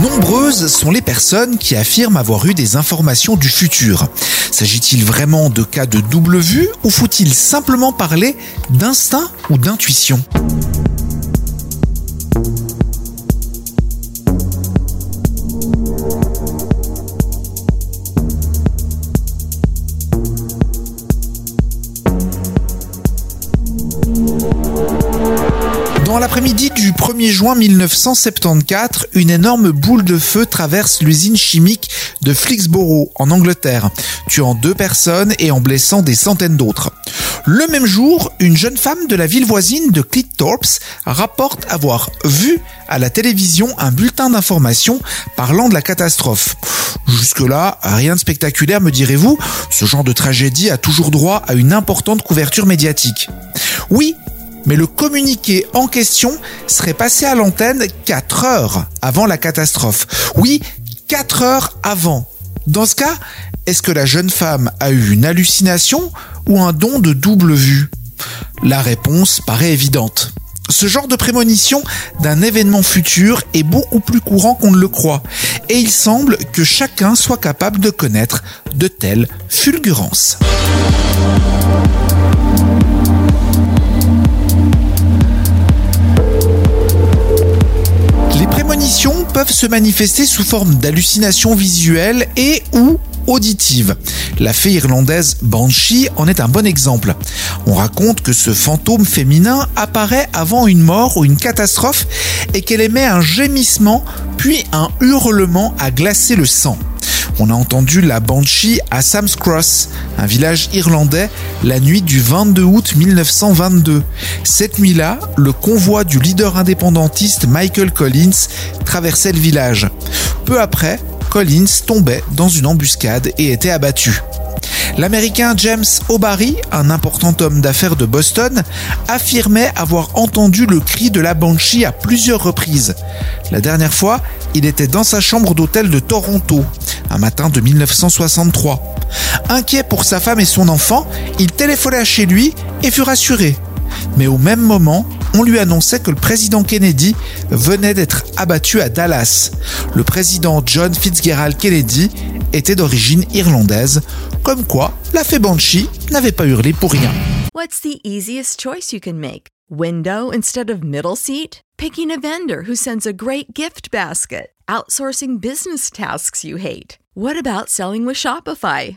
Nombreuses sont les personnes qui affirment avoir eu des informations du futur. S'agit-il vraiment de cas de double vue ou faut-il simplement parler d'instinct ou d'intuition? Dans l'après-midi du 1er juin 1974, une énorme boule de feu traverse l'usine chimique de Flixborough en Angleterre, tuant deux personnes et en blessant des centaines d'autres. Le même jour, une jeune femme de la ville voisine de Cleethorpes rapporte avoir vu à la télévision un bulletin d'information parlant de la catastrophe. Jusque-là, rien de spectaculaire me direz-vous, ce genre de tragédie a toujours droit à une importante couverture médiatique. Oui, mais le communiqué en question serait passé à l'antenne 4 heures avant la catastrophe. Oui, 4 heures avant. Dans ce cas, est-ce que la jeune femme a eu une hallucination ou un don de double vue? La réponse paraît évidente. Ce genre de prémonition d'un événement futur est beaucoup plus courant qu'on ne le croit, et il semble que chacun soit capable de connaître de telles fulgurances. Les prémonitions peuvent se manifester sous forme d'hallucinations visuelles et ou auditives. La fée irlandaise Banshee en est un bon exemple. On raconte que ce fantôme féminin apparaît avant une mort ou une catastrophe et qu'elle émet un gémissement puis un hurlement à glacer le sang. On a entendu la Banshee à Sam's Cross, un village irlandais, la nuit du 22 août 1922. Cette nuit-là, le convoi du leader indépendantiste Michael Collins traversait le village. Peu après, Collins tombait dans une embuscade et était abattu. L'américain James O'Barry, un important homme d'affaires de Boston, affirmait avoir entendu le cri de la Banshee à plusieurs reprises. La dernière fois, il était dans sa chambre d'hôtel de Toronto, un matin de 1963. Inquiet pour sa femme et son enfant, il téléphona chez lui et fut rassuré. Mais au même moment, on lui annonçait que le président Kennedy venait d'être abattu à Dallas. Le président John Fitzgerald Kennedy était d'origine irlandaise, comme quoi la fée Banshee n'avait pas hurlé pour rien. What's the easiest choice you can make? Window instead of middle seat? Picking a vendor who sends a great gift basket? Outsourcing business tasks you hate? What about selling with Shopify?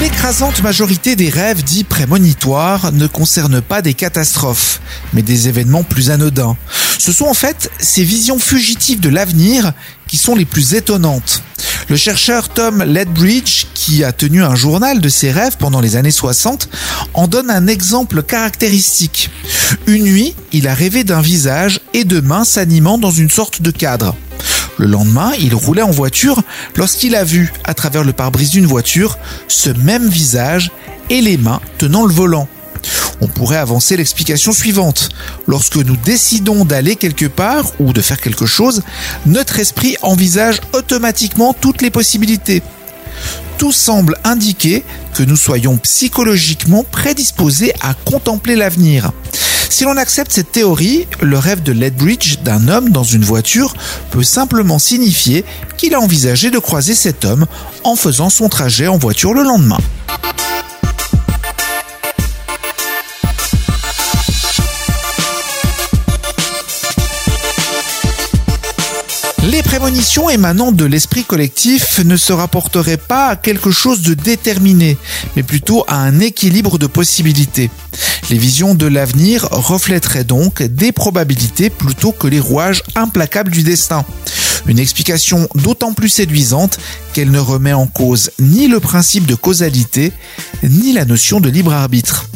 L'écrasante majorité des rêves dits prémonitoires ne concernent pas des catastrophes, mais des événements plus anodins. Ce sont en fait ces visions fugitives de l'avenir qui sont les plus étonnantes. Le chercheur Tom Ledbridge, qui a tenu un journal de ses rêves pendant les années 60, en donne un exemple caractéristique. Une nuit, il a rêvé d'un visage et de mains s'animant dans une sorte de cadre. Le lendemain, il roulait en voiture lorsqu'il a vu, à travers le pare-brise d'une voiture, ce même visage et les mains tenant le volant. On pourrait avancer l'explication suivante. Lorsque nous décidons d'aller quelque part ou de faire quelque chose, notre esprit envisage automatiquement toutes les possibilités. Tout semble indiquer que nous soyons psychologiquement prédisposés à contempler l'avenir. Si l'on accepte cette théorie, le rêve de Ledbridge d'un homme dans une voiture peut simplement signifier qu'il a envisagé de croiser cet homme en faisant son trajet en voiture le lendemain. Prémonitions émanant de l'esprit collectif ne se rapporteraient pas à quelque chose de déterminé, mais plutôt à un équilibre de possibilités. Les visions de l'avenir reflèteraient donc des probabilités plutôt que les rouages implacables du destin. Une explication d'autant plus séduisante qu'elle ne remet en cause ni le principe de causalité, ni la notion de libre arbitre.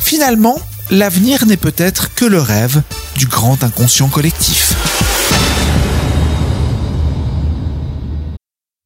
Finalement, l'avenir n'est peut-être que le rêve du grand inconscient collectif.